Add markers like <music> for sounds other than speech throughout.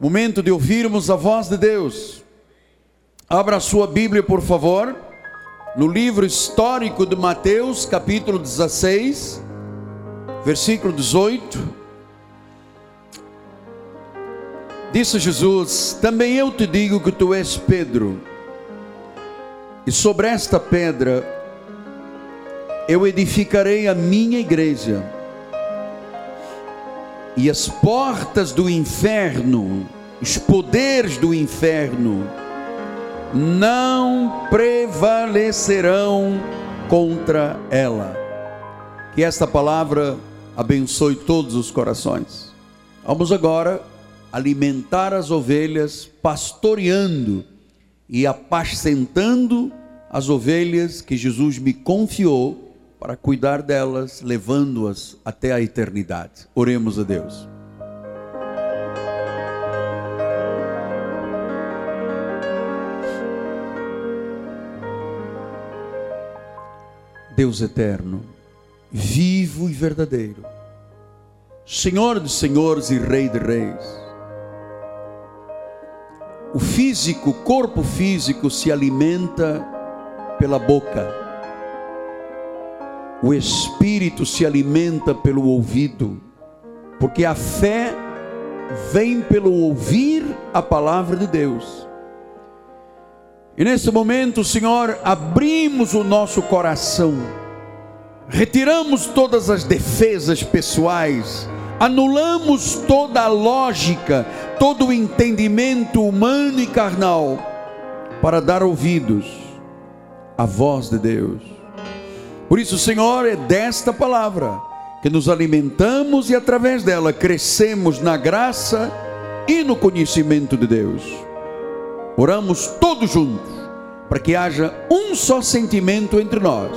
Momento de ouvirmos a voz de Deus. Abra a sua Bíblia, por favor, no livro histórico de Mateus, capítulo 16, versículo 18. Disse Jesus: Também eu te digo que tu és Pedro, e sobre esta pedra eu edificarei a minha igreja e as portas do inferno, os poderes do inferno, não prevalecerão contra ela. Que esta palavra abençoe todos os corações. Vamos agora alimentar as ovelhas, pastoreando e apacentando as ovelhas que Jesus me confiou para cuidar delas, levando-as até a eternidade. Oremos a Deus. Deus eterno, vivo e verdadeiro, Senhor de senhores e Rei de reis. O físico, o corpo físico se alimenta pela boca o espírito se alimenta pelo ouvido, porque a fé vem pelo ouvir a palavra de Deus. E nesse momento, Senhor, abrimos o nosso coração, retiramos todas as defesas pessoais, anulamos toda a lógica, todo o entendimento humano e carnal, para dar ouvidos à voz de Deus por isso, Senhor, é desta palavra que nos alimentamos e através dela crescemos na graça e no conhecimento de Deus. Oramos todos juntos para que haja um só sentimento entre nós,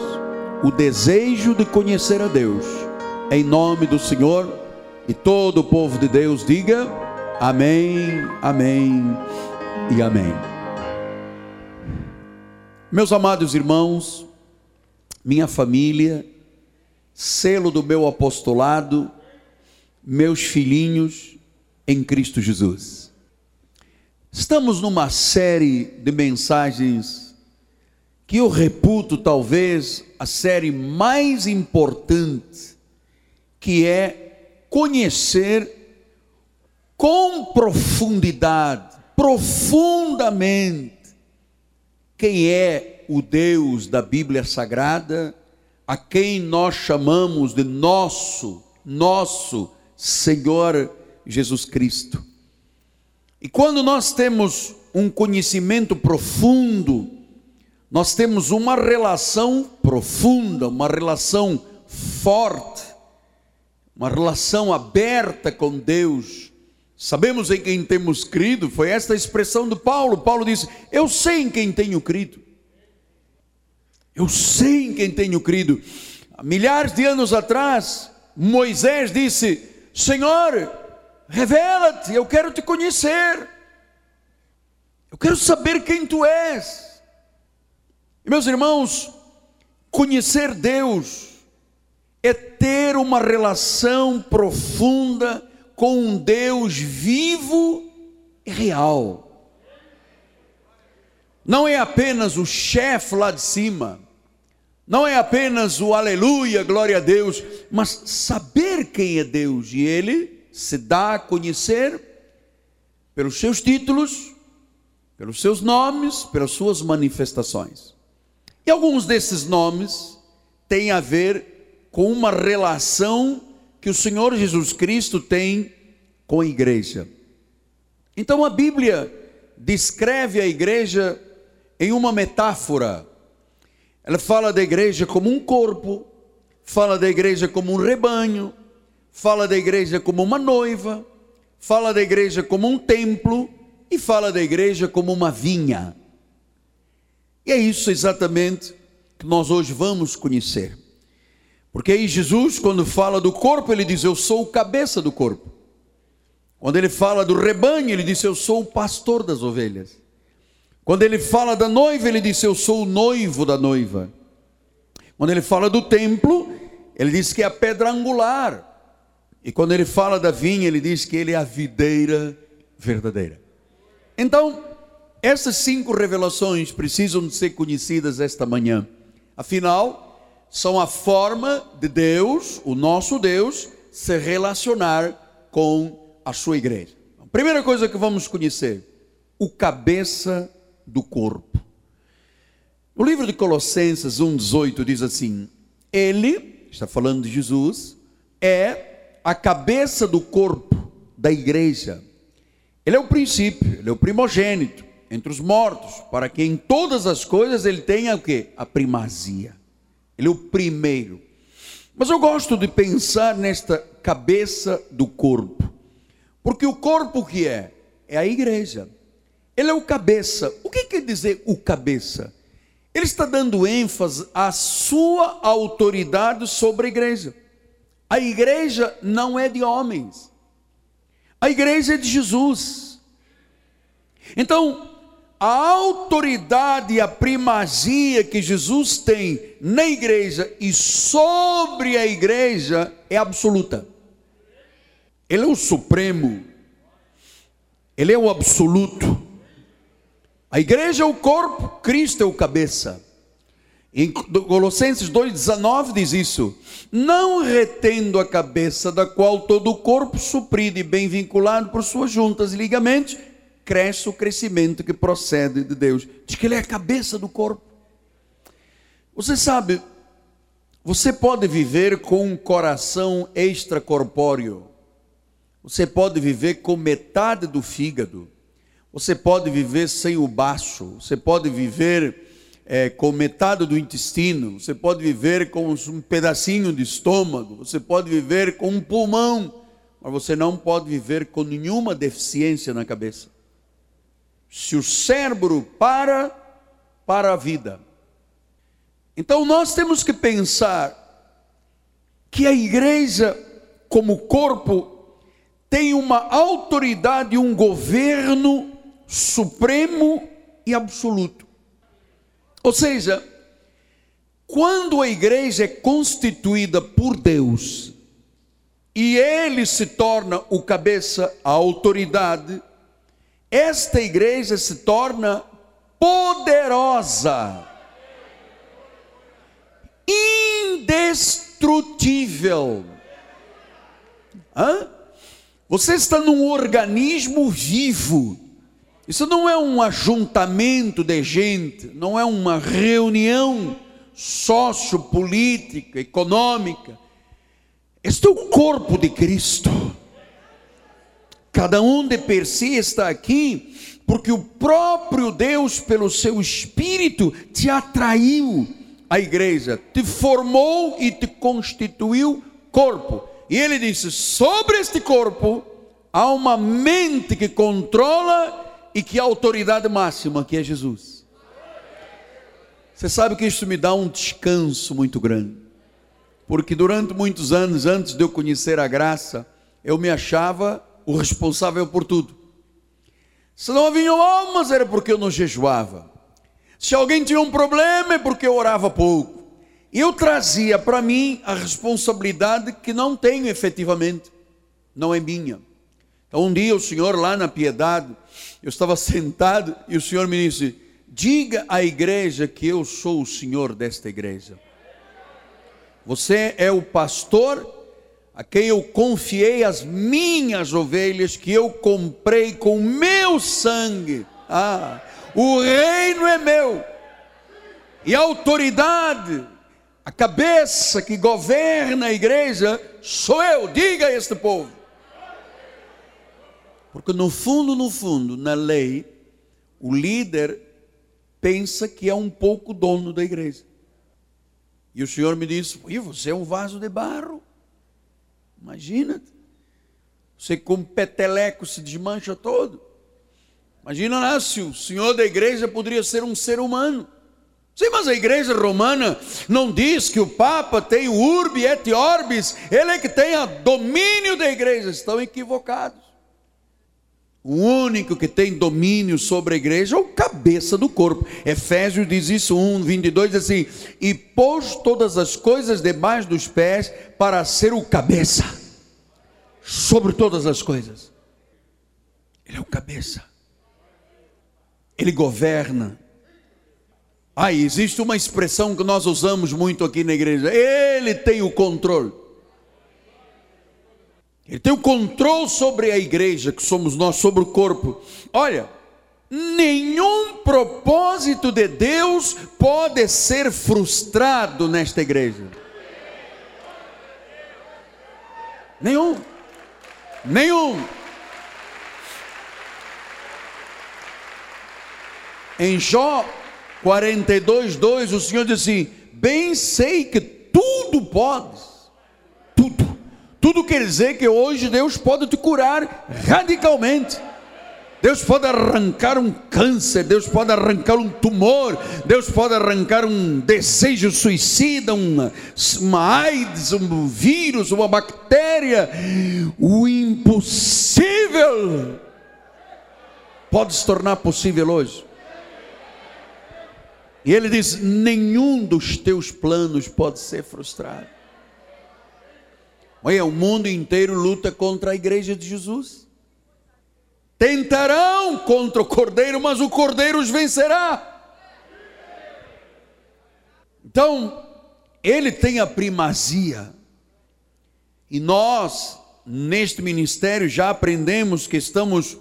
o desejo de conhecer a Deus. Em nome do Senhor e todo o povo de Deus diga: Amém, Amém e Amém. Meus amados irmãos, minha família, selo do meu apostolado, meus filhinhos em Cristo Jesus. Estamos numa série de mensagens que eu reputo talvez a série mais importante, que é conhecer com profundidade, profundamente, quem é o Deus da Bíblia Sagrada, a quem nós chamamos de nosso, nosso Senhor Jesus Cristo. E quando nós temos um conhecimento profundo, nós temos uma relação profunda, uma relação forte, uma relação aberta com Deus. Sabemos em quem temos crido, foi esta a expressão do Paulo. Paulo disse: Eu sei em quem tenho crido. Eu sei em quem tenho crido. Milhares de anos atrás, Moisés disse: Senhor, revela-te, eu quero te conhecer. Eu quero saber quem tu és. E meus irmãos, conhecer Deus é ter uma relação profunda com um Deus vivo e real. Não é apenas o chefe lá de cima, não é apenas o aleluia, glória a Deus, mas saber quem é Deus e Ele se dá a conhecer pelos seus títulos, pelos seus nomes, pelas suas manifestações. E alguns desses nomes têm a ver com uma relação que o Senhor Jesus Cristo tem com a igreja. Então a Bíblia descreve a igreja em uma metáfora ela fala da igreja como um corpo, fala da igreja como um rebanho, fala da igreja como uma noiva, fala da igreja como um templo e fala da igreja como uma vinha. E é isso exatamente que nós hoje vamos conhecer. Porque aí Jesus, quando fala do corpo, ele diz: Eu sou o cabeça do corpo. Quando ele fala do rebanho, ele diz: Eu sou o pastor das ovelhas. Quando ele fala da noiva, ele diz: Eu sou o noivo da noiva. Quando ele fala do templo, ele diz que é a pedra angular. E quando ele fala da vinha, ele diz que ele é a videira verdadeira. Então, essas cinco revelações precisam ser conhecidas esta manhã. Afinal, são a forma de Deus, o nosso Deus, se relacionar com a sua igreja. A primeira coisa que vamos conhecer, o cabeça do corpo. O livro de Colossenses 1,18 diz assim: Ele, está falando de Jesus, é a cabeça do corpo da igreja. Ele é o princípio, ele é o primogênito entre os mortos, para que em todas as coisas ele tenha o que? A primazia. Ele é o primeiro. Mas eu gosto de pensar nesta cabeça do corpo. Porque o corpo que é? É a igreja. Ele é o cabeça. O que quer dizer o cabeça? Ele está dando ênfase à sua autoridade sobre a igreja. A igreja não é de homens. A igreja é de Jesus. Então, a autoridade e a primazia que Jesus tem na igreja e sobre a igreja é absoluta. Ele é o supremo. Ele é o absoluto. A igreja é o corpo, Cristo é o cabeça. Em Colossenses 2,19 diz isso: Não retendo a cabeça, da qual todo o corpo, suprido e bem vinculado por suas juntas e ligamentos, cresce o crescimento que procede de Deus. Diz que Ele é a cabeça do corpo. Você sabe, você pode viver com um coração extracorpóreo, você pode viver com metade do fígado você pode viver sem o baço, você pode viver é, com metade do intestino, você pode viver com um pedacinho de estômago, você pode viver com um pulmão, mas você não pode viver com nenhuma deficiência na cabeça. Se o cérebro para, para a vida. Então nós temos que pensar que a igreja, como corpo, tem uma autoridade, um governo supremo e absoluto. Ou seja, quando a igreja é constituída por Deus e ele se torna o cabeça, a autoridade, esta igreja se torna poderosa, indestrutível. Hã? Você está num organismo vivo isso não é um ajuntamento de gente, não é uma reunião sociopolítica, econômica. Este é o corpo de Cristo. Cada um de per si está aqui porque o próprio Deus, pelo seu Espírito, te atraiu à igreja, te formou e te constituiu corpo. E ele disse: sobre este corpo há uma mente que controla e que autoridade máxima que é Jesus. Você sabe que isso me dá um descanso muito grande. Porque durante muitos anos, antes de eu conhecer a graça, eu me achava o responsável por tudo. Se não havia almas, era porque eu não jejuava. Se alguém tinha um problema, é porque eu orava pouco. Eu trazia para mim a responsabilidade que não tenho efetivamente, não é minha. Então, um dia o Senhor, lá na piedade, eu estava sentado e o Senhor me disse: Diga à igreja que eu sou o Senhor desta igreja. Você é o pastor a quem eu confiei as minhas ovelhas que eu comprei com meu sangue. Ah, o reino é meu. E a autoridade, a cabeça que governa a igreja sou eu. Diga a este povo. Porque no fundo, no fundo, na lei, o líder pensa que é um pouco dono da igreja. E o Senhor me disse: e você é um vaso de barro. Imagina. Você com peteleco se desmancha todo. Imagina lá se o senhor da igreja poderia ser um ser humano. Sim, mas a igreja romana não diz que o Papa tem o urbi et orbis, ele é que tem o domínio da igreja. Estão equivocados. O único que tem domínio sobre a igreja é o cabeça do corpo. Efésios diz isso, 1, 22, diz assim: E pôs todas as coisas debaixo dos pés para ser o cabeça sobre todas as coisas. Ele é o cabeça. Ele governa. Ah, existe uma expressão que nós usamos muito aqui na igreja. Ele tem o controle. Ele tem o controle sobre a igreja, que somos nós, sobre o corpo. Olha, nenhum propósito de Deus pode ser frustrado nesta igreja. Nenhum. Nenhum. Em Jó 42, 2, o Senhor diz assim: Bem sei que tudo podes, tudo, quer dizer que hoje Deus pode te curar radicalmente. Deus pode arrancar um câncer, Deus pode arrancar um tumor, Deus pode arrancar um desejo suicida, uma, uma AIDS, um vírus, uma bactéria. O impossível pode se tornar possível hoje. E ele diz: nenhum dos teus planos pode ser frustrado. Olha, o mundo inteiro luta contra a igreja de Jesus. Tentarão contra o cordeiro, mas o cordeiro os vencerá. Então, ele tem a primazia. E nós, neste ministério, já aprendemos que estamos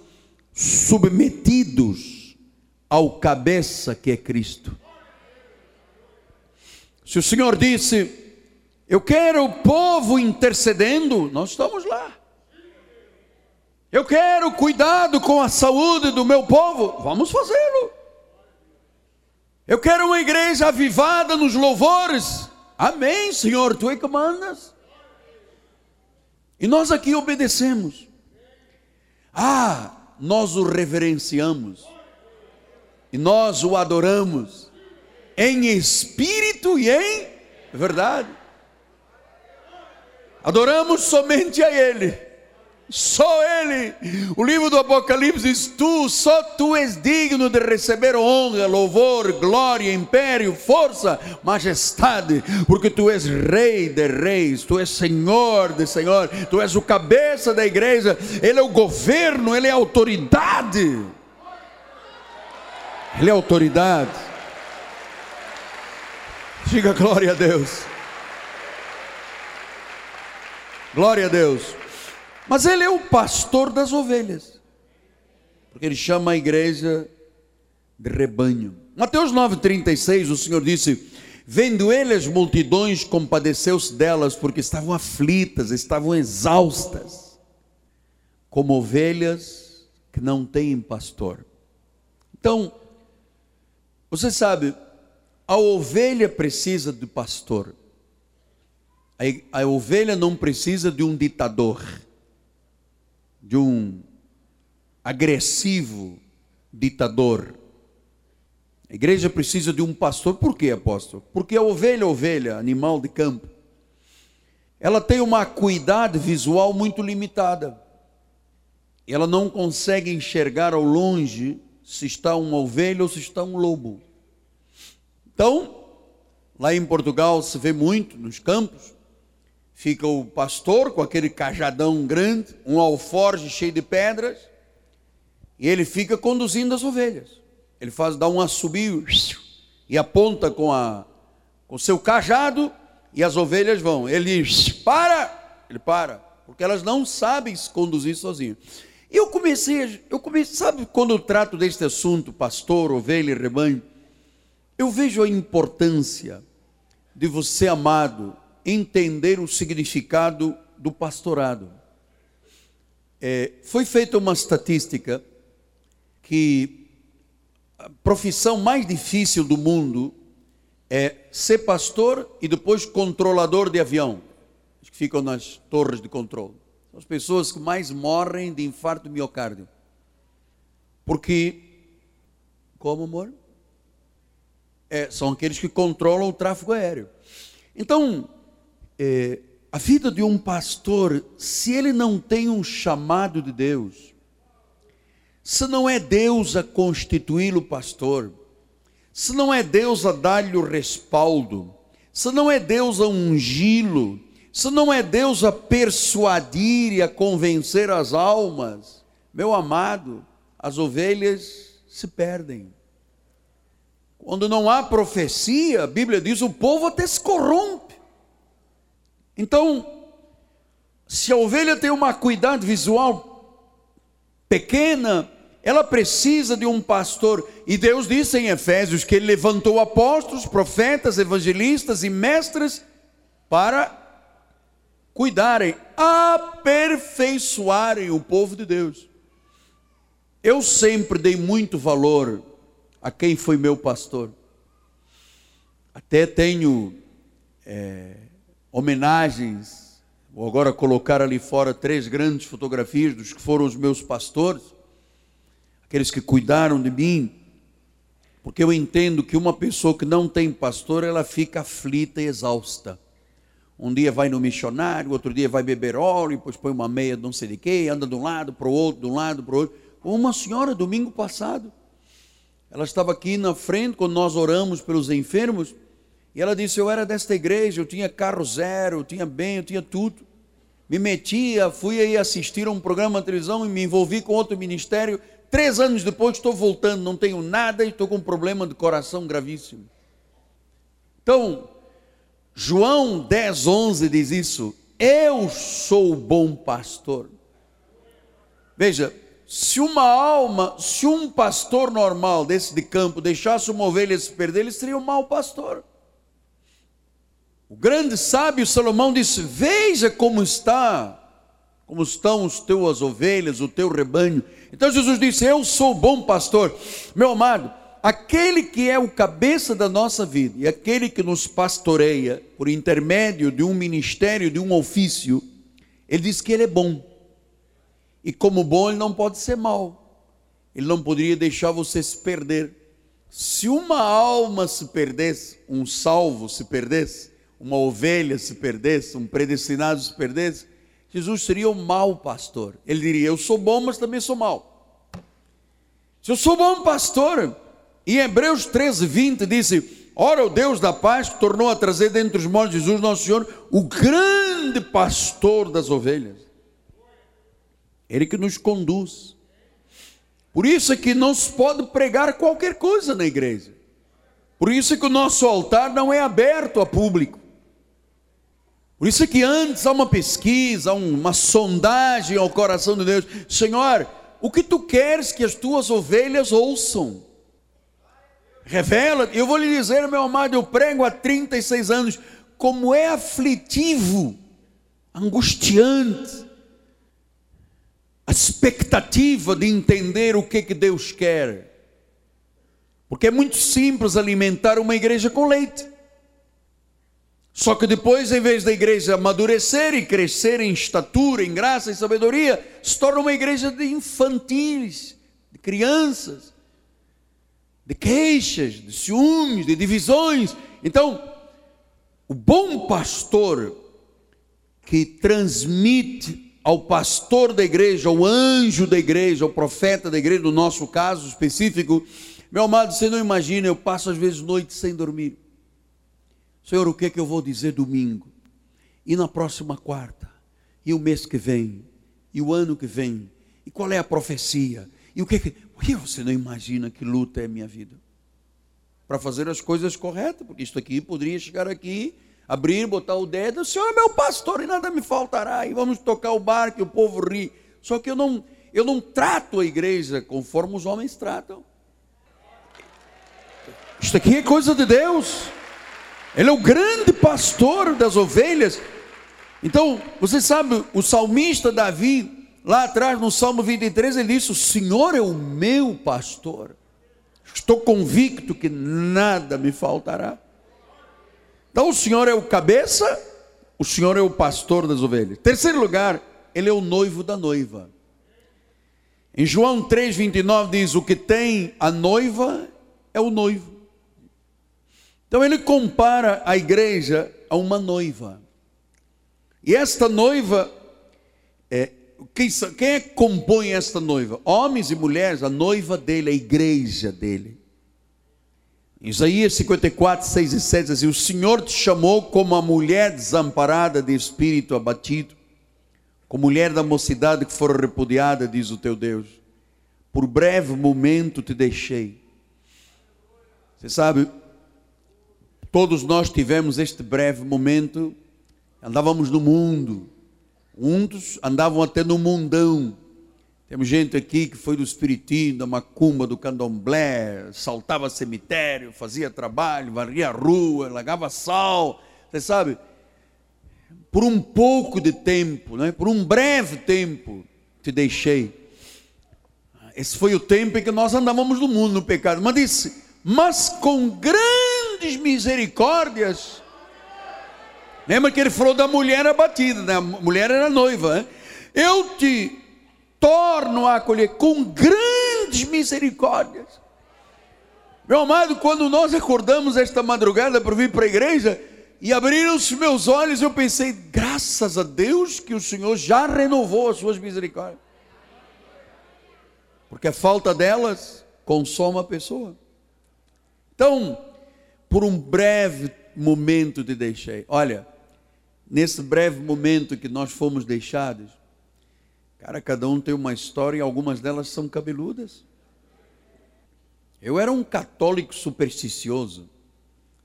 submetidos ao cabeça que é Cristo. Se o Senhor disse, eu quero o povo intercedendo, nós estamos lá. Eu quero cuidado com a saúde do meu povo, vamos fazê-lo. Eu quero uma igreja avivada nos louvores, amém, Senhor, tu é que mandas. E nós aqui obedecemos. Ah, nós o reverenciamos. E nós o adoramos em espírito e em verdade. Adoramos somente a Ele, só Ele. O livro do Apocalipse diz: Tu, só Tu és digno de receber honra, louvor, glória, império, força, majestade, porque Tu és Rei de reis, Tu és Senhor de senhor, Tu és o cabeça da igreja, Ele é o governo, Ele é a autoridade. Ele é autoridade. Diga glória a Deus. Glória a Deus. Mas ele é o pastor das ovelhas. Porque ele chama a igreja de rebanho. Mateus 9:36, o Senhor disse: Vendo ele as multidões, compadeceu-se delas, porque estavam aflitas, estavam exaustas, como ovelhas que não têm pastor. Então, você sabe, a ovelha precisa de pastor. A, a ovelha não precisa de um ditador, de um agressivo ditador. A igreja precisa de um pastor. Por quê, apóstolo? Porque a ovelha, ovelha, animal de campo, ela tem uma acuidade visual muito limitada. Ela não consegue enxergar ao longe se está uma ovelha ou se está um lobo. Então, lá em Portugal se vê muito nos campos, fica o pastor com aquele cajadão grande, um alforge cheio de pedras, e ele fica conduzindo as ovelhas. Ele faz dá um assobio e aponta com a com seu cajado e as ovelhas vão. Ele "Para!" Ele para, porque elas não sabem se conduzir. E eu comecei, eu comecei, sabe quando eu trato deste assunto, pastor, ovelha e rebanho, eu vejo a importância de você, amado, entender o significado do pastorado. É, foi feita uma estatística que a profissão mais difícil do mundo é ser pastor e depois controlador de avião, que ficam nas torres de controle. São as pessoas que mais morrem de infarto miocárdio. Porque, como amor? é, são aqueles que controlam o tráfego aéreo. Então, é, a vida de um pastor, se ele não tem um chamado de Deus, se não é Deus a constituí-lo pastor, se não é Deus a dar-lhe o respaldo, se não é Deus a ungí-lo, se não é Deus a persuadir e a convencer as almas, Meu amado, as ovelhas se perdem. Quando não há profecia, a Bíblia diz, o povo até se corrompe. Então, se a ovelha tem uma acuidade visual pequena, ela precisa de um pastor. E Deus disse em Efésios que ele levantou apóstolos, profetas, evangelistas e mestres para cuidarem, aperfeiçoarem o povo de Deus. Eu sempre dei muito valor a quem foi meu pastor. Até tenho é, homenagens, vou agora colocar ali fora três grandes fotografias dos que foram os meus pastores, aqueles que cuidaram de mim, porque eu entendo que uma pessoa que não tem pastor, ela fica aflita e exausta. Um dia vai no missionário, outro dia vai beber óleo, depois põe uma meia de não sei de quê, anda de um lado para o outro, de um lado para o outro. Uma senhora, domingo passado, ela estava aqui na frente quando nós oramos pelos enfermos. E ela disse: Eu era desta igreja, eu tinha carro zero, eu tinha bem, eu tinha tudo. Me metia, fui aí assistir a um programa de televisão e me envolvi com outro ministério. Três anos depois estou voltando, não tenho nada e estou com um problema de coração gravíssimo. Então, João 10, 11 diz isso. Eu sou o bom pastor. Veja, se uma alma, se um pastor normal desse de campo deixasse uma ovelha se perder, ele seria um mau pastor. O grande sábio Salomão disse: Veja como está, como estão as tuas ovelhas, o teu rebanho. Então Jesus disse: Eu sou o bom pastor. Meu amado, aquele que é o cabeça da nossa vida e aquele que nos pastoreia por intermédio de um ministério, de um ofício, ele diz que ele é bom. E como bom, ele não pode ser mau. Ele não poderia deixar você se perder. Se uma alma se perdesse, um salvo se perdesse, uma ovelha se perdesse, um predestinado se perdesse, Jesus seria um mau pastor. Ele diria: Eu sou bom, mas também sou mau. Se eu sou bom pastor, em Hebreus 13, 20 disse: Ora, o Deus da paz tornou a trazer dentre os mortos Jesus, nosso Senhor, o grande pastor das ovelhas. Ele que nos conduz. Por isso é que não se pode pregar qualquer coisa na igreja. Por isso é que o nosso altar não é aberto a público. Por isso é que antes há uma pesquisa, uma sondagem ao coração de Deus. Senhor, o que tu queres que as tuas ovelhas ouçam? Revela, eu vou lhe dizer, meu amado, eu prego há 36 anos, como é aflitivo, angustiante, a expectativa de entender o que, que Deus quer. Porque é muito simples alimentar uma igreja com leite. Só que depois, em vez da igreja amadurecer e crescer em estatura, em graça e sabedoria, se torna uma igreja de infantis, de crianças, de queixas, de ciúmes, de divisões. Então, o bom pastor que transmite ao pastor da igreja, ao anjo da igreja, ao profeta da igreja, no nosso caso específico, meu amado, você não imagina, eu passo às vezes noites sem dormir. Senhor, o que é que eu vou dizer domingo? E na próxima quarta? E o mês que vem? E o ano que vem? E qual é a profecia? E o que, o que você não imagina que luta é a minha vida? Para fazer as coisas corretas, porque isto aqui poderia chegar aqui abrir, botar o dedo, o Senhor é meu pastor e nada me faltará, e vamos tocar o barco e o povo ri. Só que eu não, eu não trato a igreja conforme os homens tratam. Isto aqui é coisa de Deus. Ele é o grande pastor das ovelhas. Então, você sabe, o salmista Davi, lá atrás no Salmo 23, ele disse: O Senhor é o meu pastor. Estou convicto que nada me faltará. Então o Senhor é o cabeça, o Senhor é o pastor das ovelhas. Terceiro lugar, ele é o noivo da noiva. Em João 3:29 diz: "O que tem a noiva é o noivo". Então ele compara a igreja a uma noiva. E esta noiva é quem, quem é que compõe esta noiva? Homens e mulheres, a noiva dele, a igreja dele. Isaías 54, 6 e 7 diz assim: O Senhor te chamou como a mulher desamparada de espírito abatido, com mulher da mocidade que for repudiada, diz o teu Deus. Por breve momento te deixei. Você sabe, todos nós tivemos este breve momento, andávamos no mundo, uns andavam até no mundão. Temos gente aqui que foi do Espiritinho, da Macumba, do Candomblé, saltava cemitério, fazia trabalho, varria a rua, lagava sal, você sabe? por um pouco de tempo, né? por um breve tempo, te deixei. Esse foi o tempo em que nós andávamos no mundo no pecado. Mas disse, mas com grandes misericórdias. Lembra que ele falou da mulher abatida, né? a mulher era noiva. Né? Eu te torno a acolher com grandes misericórdias. Meu amado, quando nós acordamos esta madrugada para vir para a igreja, e abriram os meus olhos, eu pensei, graças a Deus que o Senhor já renovou as suas misericórdias. Porque a falta delas consome a pessoa. Então, por um breve momento te deixei. Olha, nesse breve momento que nós fomos deixados, cara, cada um tem uma história e algumas delas são cabeludas. Eu era um católico supersticioso.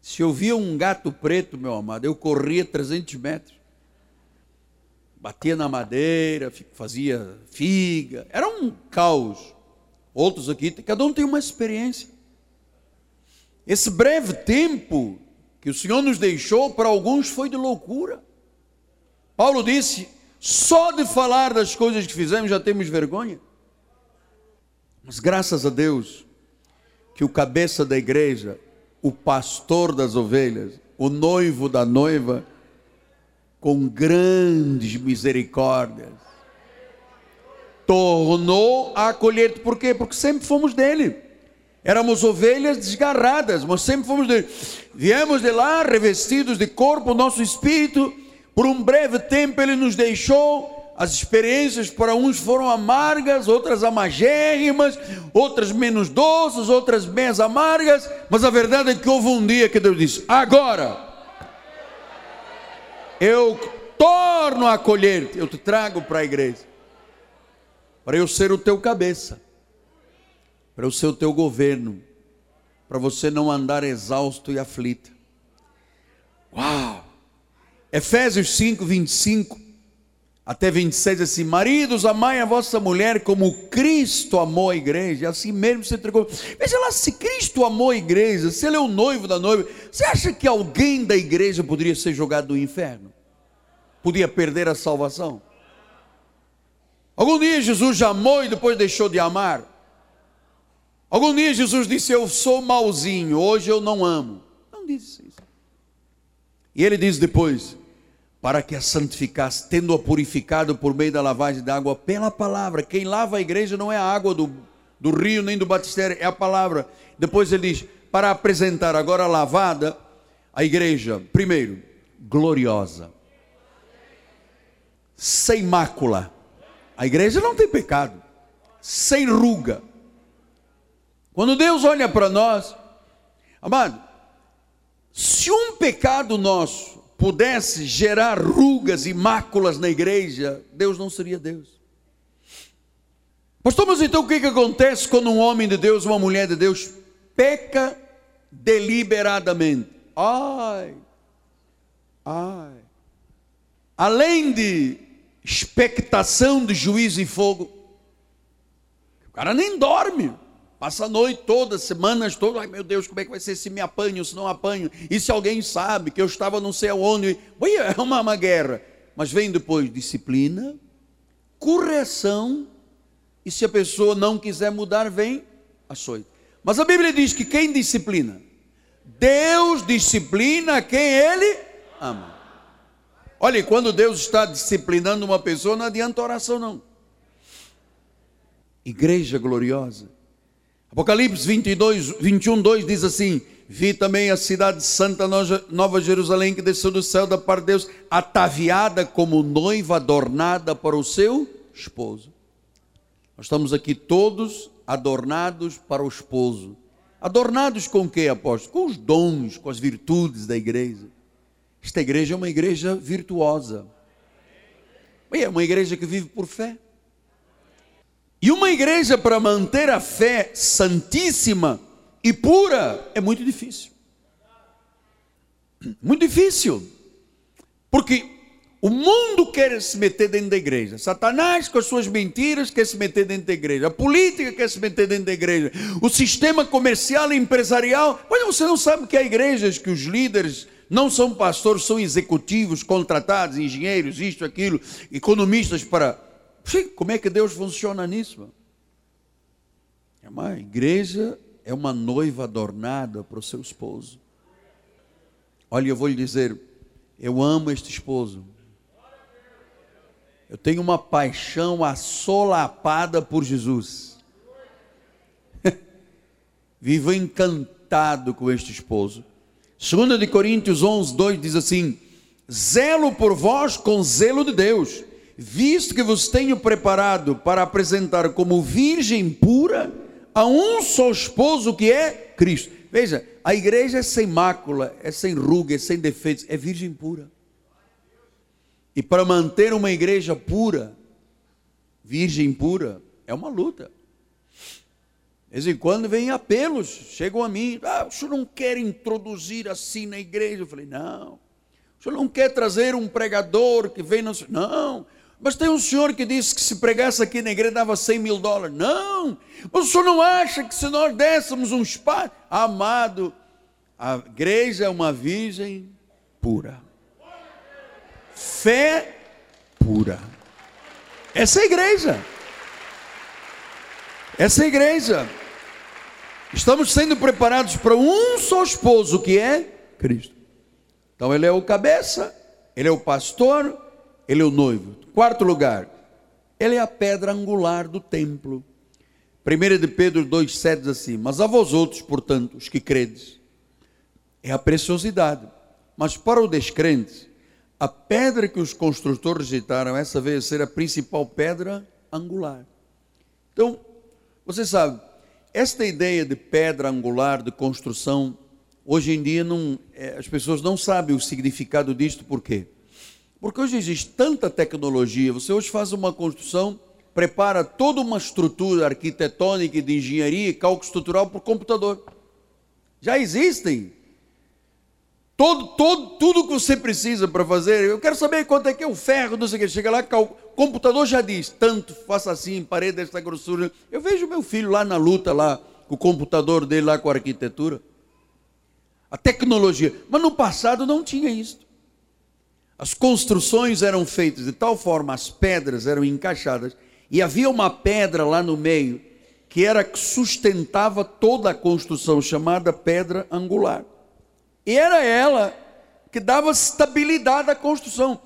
Se eu via um gato preto, meu amado, eu corria 300 metros. Batia na madeira, fazia figa. Era um caos. Outros aqui, cada um tem uma experiência. Esse breve tempo que o Senhor nos deixou, para alguns foi de loucura. Paulo disse: só de falar das coisas que fizemos já temos vergonha. Mas graças a Deus, que o cabeça da igreja o pastor das ovelhas, o noivo da noiva, com grandes misericórdias, tornou a acolher. Por quê? Porque sempre fomos dele. Éramos ovelhas desgarradas, mas sempre fomos dele. Viemos de lá revestidos de corpo, nosso espírito. Por um breve tempo ele nos deixou as experiências para uns foram amargas, outras amagérrimas, outras menos doces, outras menos amargas, mas a verdade é que houve um dia que Deus disse: Agora eu torno a acolher-te, eu te trago para a igreja, para eu ser o teu cabeça, para o teu governo, para você não andar exausto e aflito. Uau! Efésios 5, 25 até 26 assim: Maridos, amai a vossa mulher como Cristo amou a igreja, assim mesmo se entregou. Veja lá, se Cristo amou a igreja, se Ele é o noivo da noiva, você acha que alguém da igreja poderia ser jogado no inferno? Podia perder a salvação? Algum dia Jesus já amou e depois deixou de amar? Algum dia Jesus disse: Eu sou malzinho, hoje eu não amo. Não disse isso. E ele diz depois: para que a santificasse, tendo-a purificado por meio da lavagem da água pela palavra. Quem lava a igreja não é a água do, do rio nem do batistério, é a palavra. Depois ele diz: para apresentar agora lavada a igreja, primeiro, gloriosa, sem mácula. A igreja não tem pecado, sem ruga. Quando Deus olha para nós, amado, se um pecado nosso pudesse gerar rugas e máculas na igreja, Deus não seria Deus. Pastor, mas então o que, que acontece quando um homem de Deus, uma mulher de Deus, peca deliberadamente? Ai, ai. Além de expectação de juízo e fogo, o cara nem dorme. Passa a noite toda, semanas todas, ai meu Deus, como é que vai ser se me apanho, se não apanho? E se alguém sabe que eu estava não sei aonde? Ui, é uma, uma guerra. Mas vem depois disciplina, correção, e se a pessoa não quiser mudar, vem açoite. Mas a Bíblia diz que quem disciplina? Deus disciplina quem Ele ama. Olha, quando Deus está disciplinando uma pessoa, não adianta oração, não. Igreja gloriosa Apocalipse 22, 21, 2 diz assim: Vi também a cidade santa, Nova Jerusalém, que desceu do céu da parte de Deus, ataviada como noiva adornada para o seu esposo. Nós estamos aqui todos adornados para o esposo. Adornados com o que, apóstolo? Com os dons, com as virtudes da igreja. Esta igreja é uma igreja virtuosa. É uma igreja que vive por fé. E uma igreja para manter a fé santíssima e pura é muito difícil. <clears throat> Muito difícil. Porque o mundo quer se meter dentro da igreja. Satanás, com as suas mentiras, quer se meter dentro da igreja. A política quer se meter dentro da igreja. O sistema comercial e empresarial. Mas você não sabe que há igrejas que os líderes não são pastores, são executivos, contratados, engenheiros, isto, aquilo, economistas para. Como é que Deus funciona nisso? É uma igreja é uma noiva adornada para o seu esposo. Olha, eu vou lhe dizer, eu amo este esposo. Eu tenho uma paixão assolapada por Jesus. <laughs> Vivo encantado com este esposo. 2 de Coríntios 11, 2 diz assim: Zelo por vós com zelo de Deus, visto que vos tenho preparado para apresentar como virgem pura a um só esposo que é Cristo. Veja, a igreja é sem mácula, é sem ruga, é sem defeitos, é virgem pura. E para manter uma igreja pura, virgem pura, é uma luta. De vez em quando vem apelos, chegam a mim, ah, o senhor não quer introduzir assim na igreja? Eu falei, não. O senhor não quer trazer um pregador que vem no... Não, mas tem um senhor que disse que se pregasse aqui na igreja dava 100 mil dólares. Não, o senhor não acha que se nós dessemos um espaço... Amado, a igreja é uma virgem pura fé pura. Essa é a igreja. Essa é a igreja. Estamos sendo preparados para um só esposo que é Cristo. Então ele é o cabeça, ele é o pastor, ele é o noivo. Quarto lugar, ele é a pedra angular do templo. 1 de Pedro 2,7 diz assim: Mas a vós outros, portanto, os que credes, é a preciosidade. Mas para o descrente, a pedra que os construtores rejeitaram, essa veio a ser a principal pedra angular. Então, você sabe, esta ideia de pedra angular, de construção, hoje em dia não, é, as pessoas não sabem o significado disto, por quê? Porque hoje existe tanta tecnologia, você hoje faz uma construção, prepara toda uma estrutura arquitetônica de engenharia e cálculo estrutural por computador. Já existem Todo, todo, tudo que você precisa para fazer, eu quero saber quanto é que é o ferro, não sei o que. Chega lá, o computador já diz, tanto, faça assim, parede dessa grossura. Eu vejo meu filho lá na luta, lá, com o computador dele, lá com a arquitetura. A tecnologia. Mas no passado não tinha isso. As construções eram feitas de tal forma, as pedras eram encaixadas, e havia uma pedra lá no meio, que era que sustentava toda a construção, chamada pedra angular. E era ela que dava estabilidade à construção.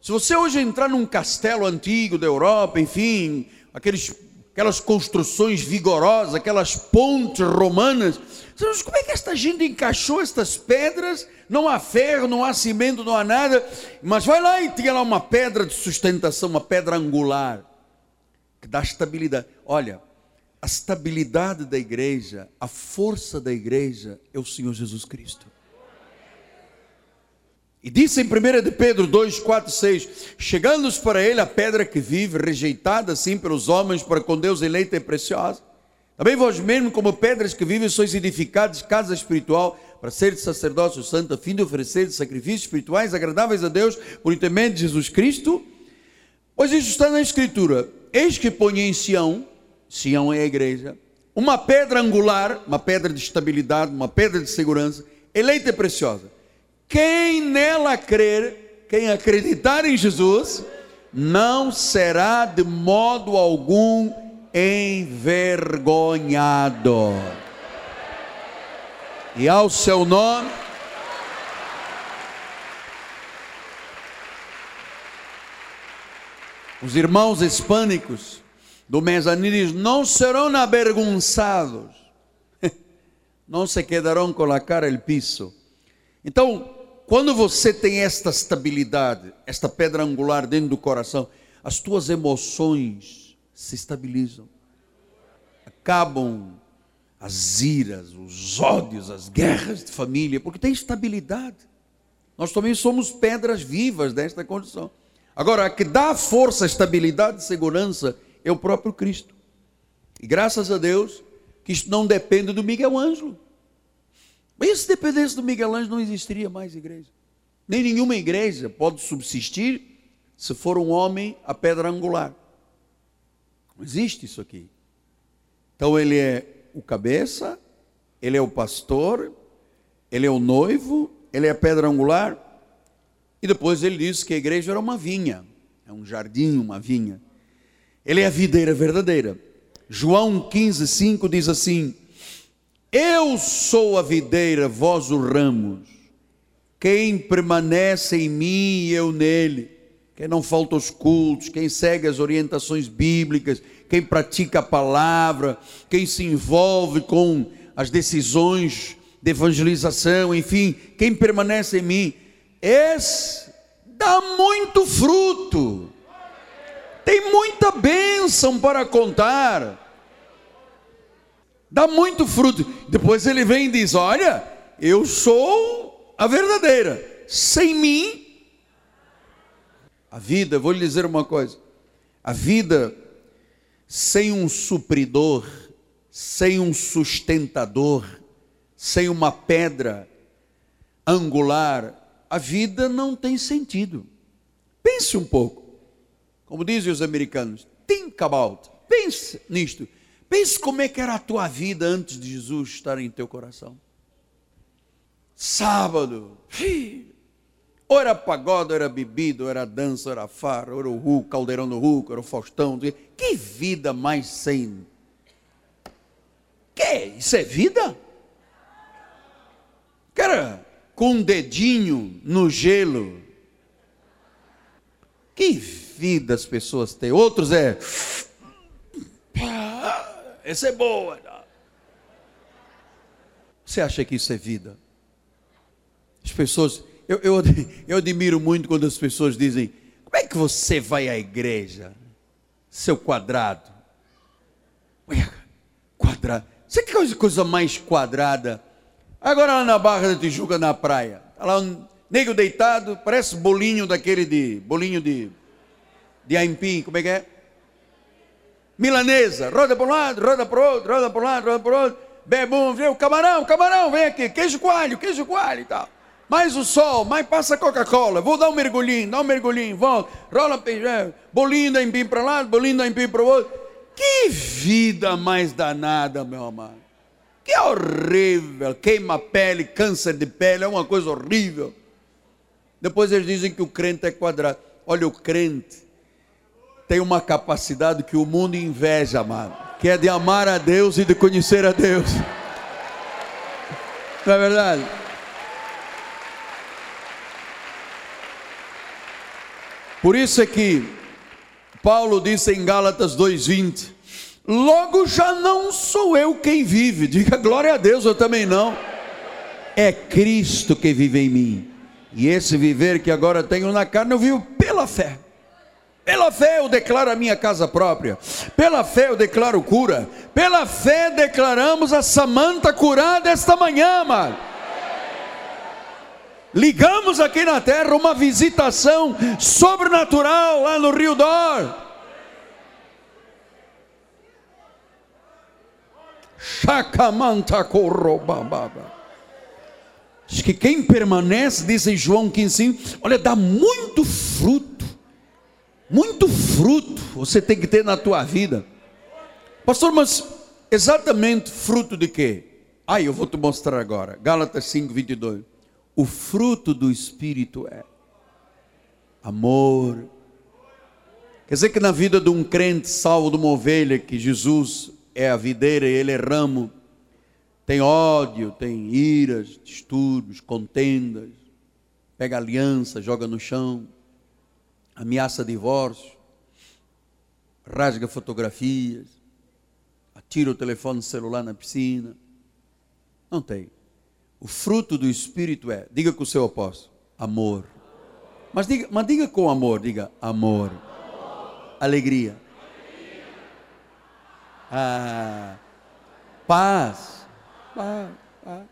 Se você hoje entrar num castelo antigo da Europa, enfim, aqueles, aquelas construções vigorosas, aquelas pontes romanas, diz, como é que esta gente encaixou estas pedras? Não há ferro, não há cimento, não há nada, mas vai lá e tinha lá uma pedra de sustentação, uma pedra angular, que dá estabilidade. Olha, a estabilidade da igreja, a força da igreja é o Senhor Jesus Cristo. E disse em 1 de Pedro 2, 4, 6: Chegando-os para ele a pedra que vive, rejeitada assim pelos homens, para com Deus eleita e preciosa. Também vós mesmo, como pedras que vivem, sois edificados casa espiritual, para ser sacerdócio santo, a fim de oferecer sacrifícios espirituais agradáveis a Deus, por intermédio de Jesus Cristo. Pois isso está na Escritura: Eis que põe em Sião, Sião é a igreja, uma pedra angular, uma pedra de estabilidade, uma pedra de segurança, eleita e preciosa quem nela crer, quem acreditar em Jesus, não será de modo algum envergonhado. E ao seu nome, os irmãos hispânicos do mezanino não serão avergonçados, <laughs> não se quedarão com a cara no piso. Então, quando você tem esta estabilidade, esta pedra angular dentro do coração, as tuas emoções se estabilizam. Acabam as iras, os ódios, as guerras de família, porque tem estabilidade. Nós também somos pedras vivas desta condição. Agora, a que dá força, estabilidade e segurança é o próprio Cristo. E graças a Deus que isto não depende do Miguel Ângelo. Mas se dependesse do Miguel Ângelo, não existiria mais igreja. Nem nenhuma igreja pode subsistir se for um homem a pedra angular. Não existe isso aqui. Então ele é o cabeça, ele é o pastor, ele é o noivo, ele é a pedra angular. E depois ele diz que a igreja era uma vinha, é um jardim, uma vinha. Ele é a videira verdadeira. João 15, 5 diz assim: Eu sou a videira, vós os ramos. Quem permanece em mim e eu nele, quem não falta aos cultos, quem segue as orientações bíblicas, quem pratica a palavra, quem se envolve com as decisões de evangelização, enfim, quem permanece em mim, esse dá muito fruto, tem muita bênção para contar, dá muito fruto. Depois ele vem e diz: Olha, eu sou a verdadeira, sem mim, a vida, vou lhe dizer uma coisa, a vida sem um supridor, sem um sustentador, sem uma pedra angular, a vida não tem sentido. Pense um pouco. Como dizem os americanos, think about. Pense nisto. Pense como é que era a tua vida antes de Jesus estar em teu coração. Sábado, ou era pagode, ou era bebida, ou era dança, ou era farra, ou era o Hulk, caldeirão do Hulk, era o Faustão. Que vida mais sem. Que? Isso é vida? Cara, com um dedinho no gelo. Que vida as pessoas têm. Outros é. Essa é boa. Você acha que isso é vida? As pessoas eu, eu, eu admiro muito quando as pessoas dizem: Como é que você vai à igreja? Seu quadrado. Quadrado. Você quer coisa, coisa mais quadrada? Agora lá na Barra da Tijuca, na praia. Está lá um nego deitado, parece bolinho daquele de. bolinho de. de aipim, como é que é? Milanesa, roda para um lado, roda para o outro, roda para um lado, roda para o outro. Bebum, viu? Camarão, camarão, vem aqui, queijo coalho, queijo coalho e tal mais o sol, mais passa Coca-Cola, vou dar um mergulhinho, dá um mergulhinho, volta, rola é, bolinho da empim para lá, bolinho da empim para o outro. Que vida mais danada, meu amado. Que horrível, queima a pele, câncer de pele, é uma coisa horrível. Depois eles dizem que o crente é quadrado. Olha, o crente tem uma capacidade que o mundo inveja, amado, que é de amar a Deus e de conhecer a Deus. Não é verdade? Por isso é que Paulo disse em Gálatas 2:20: Logo já não sou eu quem vive, diga glória a Deus, eu também não. É Cristo que vive em mim. E esse viver que agora tenho na carne, eu vivo pela fé. Pela fé eu declaro a minha casa própria. Pela fé eu declaro cura. Pela fé declaramos a Samanta curada esta manhã, mano ligamos aqui na terra uma visitação sobrenatural lá no Rio Dor. Chacamanta corrobababa. Diz que quem permanece, diz em João 15, olha, dá muito fruto, muito fruto você tem que ter na tua vida. Pastor, mas exatamente fruto de quê? Ah, eu vou te mostrar agora. Gálatas 5, 22. O fruto do Espírito é amor. Quer dizer que na vida de um crente salvo de uma ovelha, que Jesus é a videira e ele é ramo, tem ódio, tem iras, distúrbios, contendas, pega aliança, joga no chão, ameaça divórcio, rasga fotografias, atira o telefone celular na piscina. Não tem. O fruto do Espírito é, diga com o seu apóstolo, amor. Mas diga, mas diga com amor, diga amor. Alegria. Ah, paz. Paz. Paz.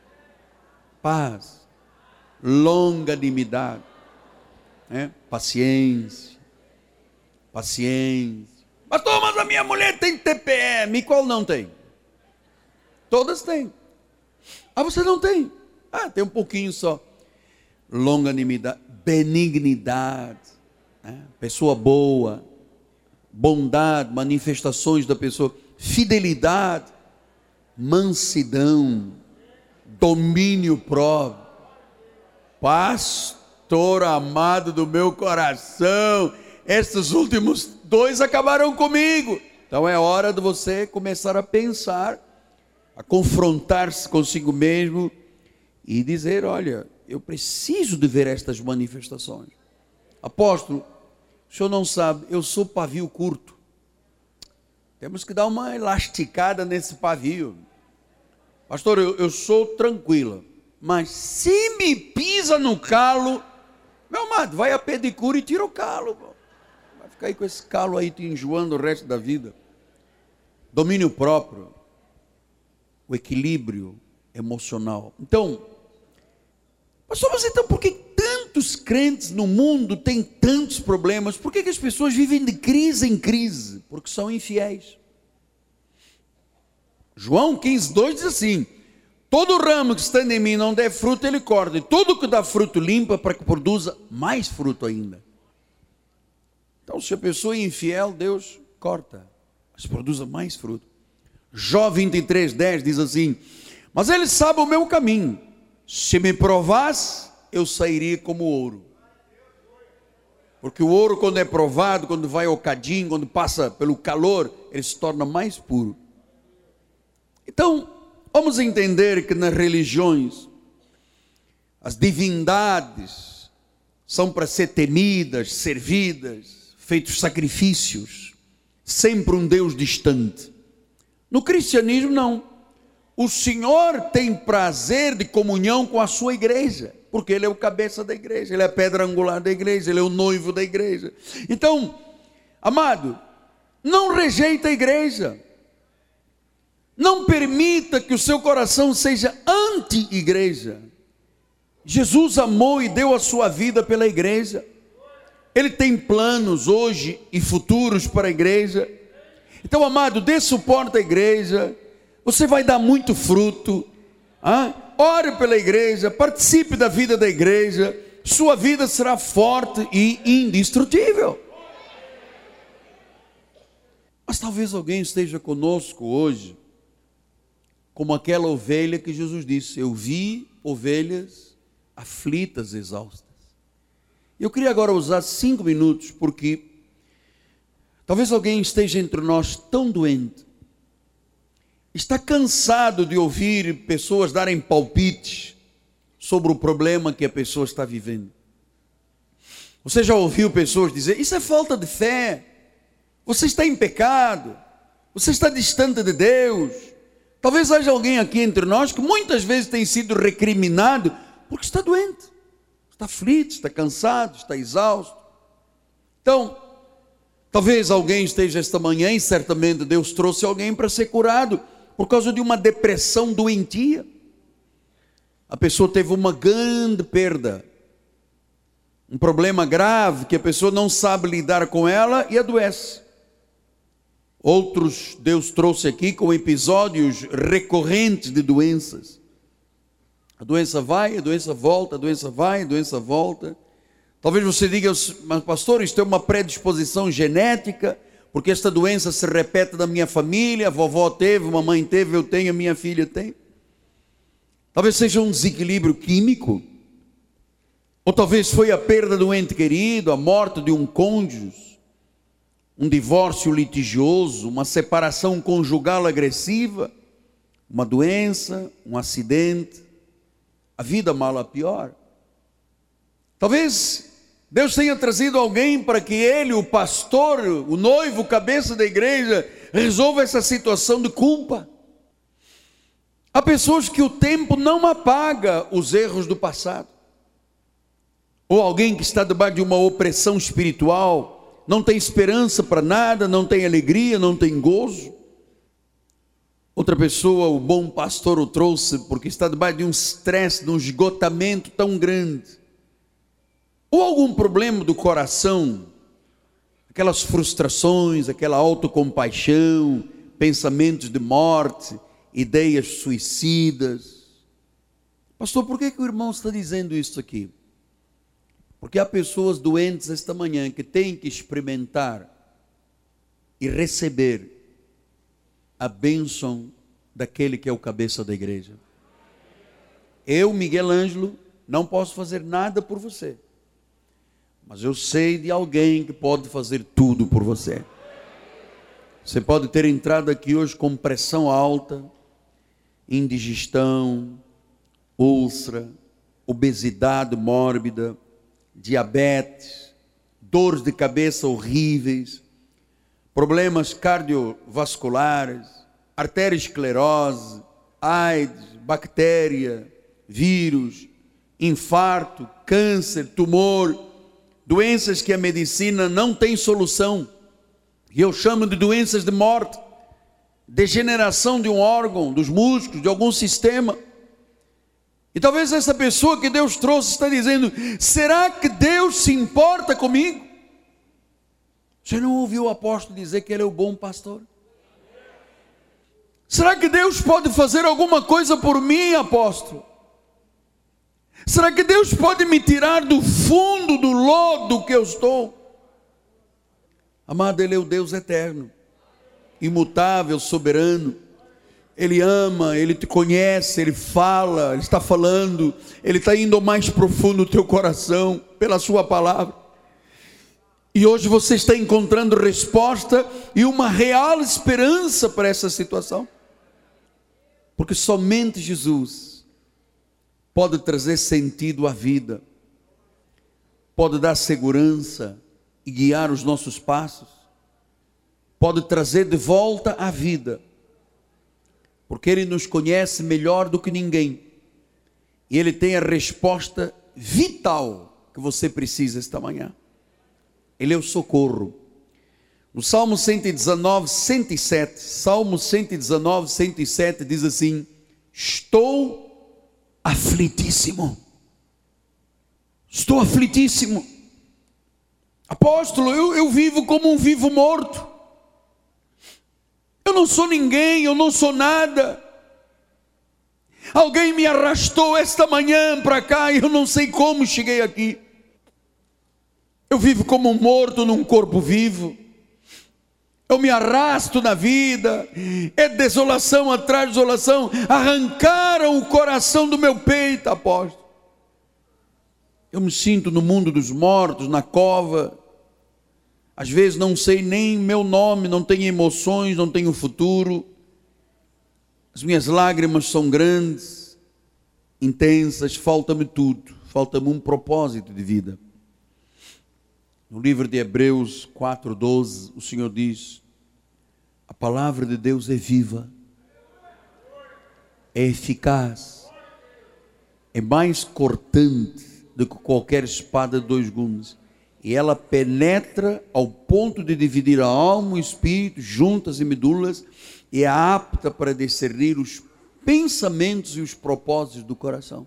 paz. Longanimidade. Né? Paciência. paciência. Pastor, mas a minha mulher tem TPM, e qual não tem? Todas têm. Ah, você não tem? Ah, tem um pouquinho só. Longanimidade, benignidade, né? pessoa boa, bondade, manifestações da pessoa, fidelidade, mansidão, domínio próprio. Pastor amado do meu coração, estes últimos dois acabaram comigo. Então é hora de você começar a pensar, a confrontar-se consigo mesmo e dizer: olha, eu preciso de ver estas manifestações. Apóstolo, o senhor não sabe, eu sou pavio curto. Temos que dar uma elasticada nesse pavio. Pastor, eu, eu sou tranquila, mas se me pisa no calo, meu amado, vai a pedicure e tira o calo. Vai ficar aí com esse calo aí te enjoando o resto da vida. Domínio próprio, o equilíbrio emocional. Então, pastor, mas então por que tantos crentes no mundo têm tantos problemas? Por que, que as pessoas vivem de crise em crise? Porque são infiéis. João 15, 2 diz assim: Todo ramo que está em mim não der fruto, ele corta, e tudo que dá fruto limpa para que produza mais fruto ainda. Então, se a pessoa é infiel, Deus corta, mas produza mais fruto. Jó 23, 10 diz assim: Mas ele sabe o meu caminho, se me provasse, eu sairia como ouro. Porque o ouro, quando é provado, quando vai ao cadinho, quando passa pelo calor, ele se torna mais puro. Então, vamos entender que nas religiões, as divindades são para ser temidas, servidas, feitos sacrifícios, sempre um Deus distante. No cristianismo, não. O Senhor tem prazer de comunhão com a sua igreja, porque Ele é o cabeça da igreja, Ele é a pedra angular da igreja, Ele é o noivo da igreja. Então, amado, não rejeita a igreja, não permita que o seu coração seja anti-igreja. Jesus amou e deu a sua vida pela igreja. Ele tem planos hoje e futuros para a igreja. Então, amado, dê suporte à igreja. Você vai dar muito fruto. Ah? Ore pela igreja, participe da vida da igreja. Sua vida será forte e indestrutível. Mas talvez alguém esteja conosco hoje como aquela ovelha que Jesus disse: Eu vi ovelhas aflitas, exaustas. Eu queria agora usar cinco minutos, porque talvez alguém esteja entre nós tão doente, está cansado de ouvir pessoas darem palpites sobre o problema que a pessoa está vivendo. Você já ouviu pessoas dizer: Isso é falta de fé, você está em pecado, você está distante de Deus. Talvez haja alguém aqui entre nós que muitas vezes tem sido recriminado porque está doente, está aflito, está cansado, está exausto. Então, talvez alguém esteja esta manhã e certamente Deus trouxe alguém para ser curado por causa de uma depressão doentia. A pessoa teve uma grande perda, um problema grave que a pessoa não sabe lidar com ela e adoece. Outros Deus trouxe aqui com episódios recorrentes de doenças. A doença vai, a doença volta, a doença vai, a doença volta. Talvez você diga, mas pastor, isto é uma predisposição genética, porque esta doença se repete na minha família, a vovó teve, a mamãe teve, eu tenho, a minha filha tem. Talvez seja um desequilíbrio químico, ou talvez foi a perda do ente querido, a morte de um cônjuge um divórcio litigioso, uma separação conjugal agressiva, uma doença, um acidente, a vida mal a pior. Talvez Deus tenha trazido alguém para que ele, o pastor, o noivo, cabeça da igreja, resolva essa situação de culpa. Há pessoas que o tempo não apaga os erros do passado. Ou alguém que está debaixo de uma opressão espiritual, não tem esperança para nada, não tem alegria, não tem gozo. Outra pessoa, o bom pastor o trouxe porque está debaixo de um estresse, de um esgotamento tão grande. Ou algum problema do coração, aquelas frustrações, aquela autocompaixão, pensamentos de morte, ideias suicidas. Pastor, por que, que o irmão está dizendo isso aqui? Porque há pessoas doentes esta manhã que têm que experimentar e receber a bênção daquele que é o cabeça da igreja. Eu, Miguel Ângelo, não posso fazer nada por você. Mas eu sei de alguém que pode fazer tudo por você. Você pode ter entrado aqui hoje com pressão alta, indigestão, úlcera, obesidade mórbida, diabetes, dores de cabeça horríveis, problemas cardiovasculares, arteriosclerose, AIDS, bactéria, vírus, infarto, câncer, tumor, doenças que a medicina não tem solução, e eu chamo de doenças de morte, degeneração de um órgão, dos músculos, de algum sistema. E talvez essa pessoa que Deus trouxe está dizendo: será que Deus se importa comigo? Você não ouviu o apóstolo dizer que ele é o bom pastor? Será que Deus pode fazer alguma coisa por mim, apóstolo? Será que Deus pode me tirar do fundo do lodo que eu estou? Amado, Ele é o Deus eterno, imutável, soberano. Ele ama, Ele te conhece, Ele fala, Ele está falando, Ele está indo ao mais profundo do teu coração, pela Sua palavra. E hoje você está encontrando resposta e uma real esperança para essa situação. Porque somente Jesus pode trazer sentido à vida, pode dar segurança e guiar os nossos passos, pode trazer de volta a vida, porque Ele nos conhece melhor do que ninguém e Ele tem a resposta vital que você precisa esta manhã. Ele é o socorro. No Salmo 119, 107, Salmo 119, 107 diz assim: Estou aflitíssimo. Estou aflitíssimo. Apóstolo, eu, eu vivo como um vivo morto. Eu não sou ninguém, eu não sou nada. Alguém me arrastou esta manhã para cá e eu não sei como cheguei aqui. Eu vivo como um morto num corpo vivo eu me arrasto na vida, é desolação atrás de desolação, arrancaram o coração do meu peito, apóstolo. Eu me sinto no mundo dos mortos, na cova, às vezes não sei nem meu nome, não tenho emoções, não tenho futuro, as minhas lágrimas são grandes, intensas, falta-me tudo, falta-me um propósito de vida. No livro de Hebreus 4,12, o Senhor diz: a palavra de Deus é viva, é eficaz, é mais cortante do que qualquer espada de dois gumes. E ela penetra ao ponto de dividir a alma, o espírito, juntas e medulas, e é apta para discernir os pensamentos e os propósitos do coração.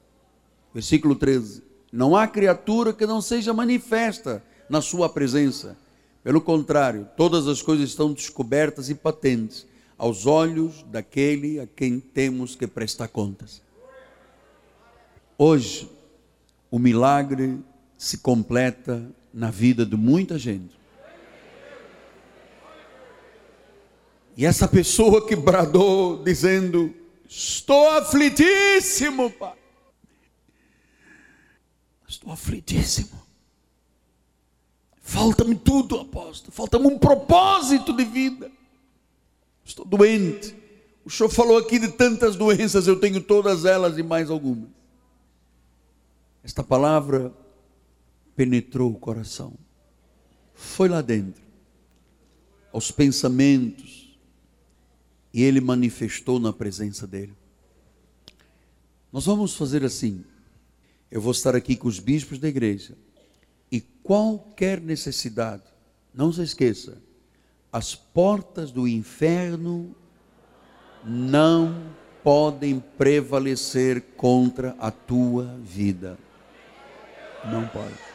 Versículo 13: Não há criatura que não seja manifesta na sua presença pelo contrário, todas as coisas estão descobertas e patentes aos olhos daquele a quem temos que prestar contas. Hoje, o milagre se completa na vida de muita gente. E essa pessoa que bradou dizendo: Estou aflitíssimo, pai. Estou aflitíssimo. Falta-me tudo, apóstolo. Falta-me um propósito de vida. Estou doente. O senhor falou aqui de tantas doenças, eu tenho todas elas e mais algumas. Esta palavra penetrou o coração, foi lá dentro, aos pensamentos, e ele manifestou na presença dele. Nós vamos fazer assim. Eu vou estar aqui com os bispos da igreja e qualquer necessidade. Não se esqueça, as portas do inferno não podem prevalecer contra a tua vida. Não pode.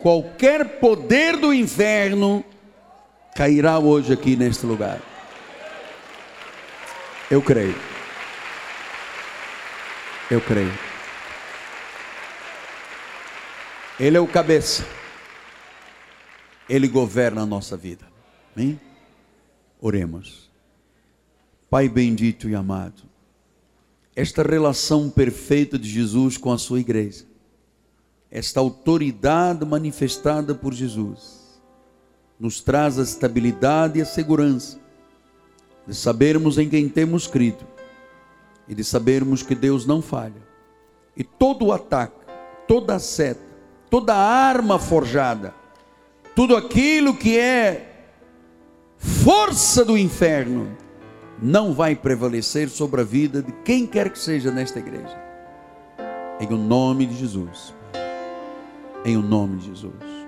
Qualquer poder do inferno cairá hoje aqui neste lugar. Eu creio. Eu creio. Ele é o cabeça. Ele governa a nossa vida. Amém? Oremos. Pai bendito e amado, esta relação perfeita de Jesus com a sua igreja, esta autoridade manifestada por Jesus, nos traz a estabilidade e a segurança de sabermos em quem temos crido e de sabermos que Deus não falha. E todo o ataque, toda a seta, toda a arma forjada, tudo aquilo que é força do inferno, não vai prevalecer sobre a vida de quem quer que seja nesta igreja. Em o nome de Jesus. Em o nome de Jesus.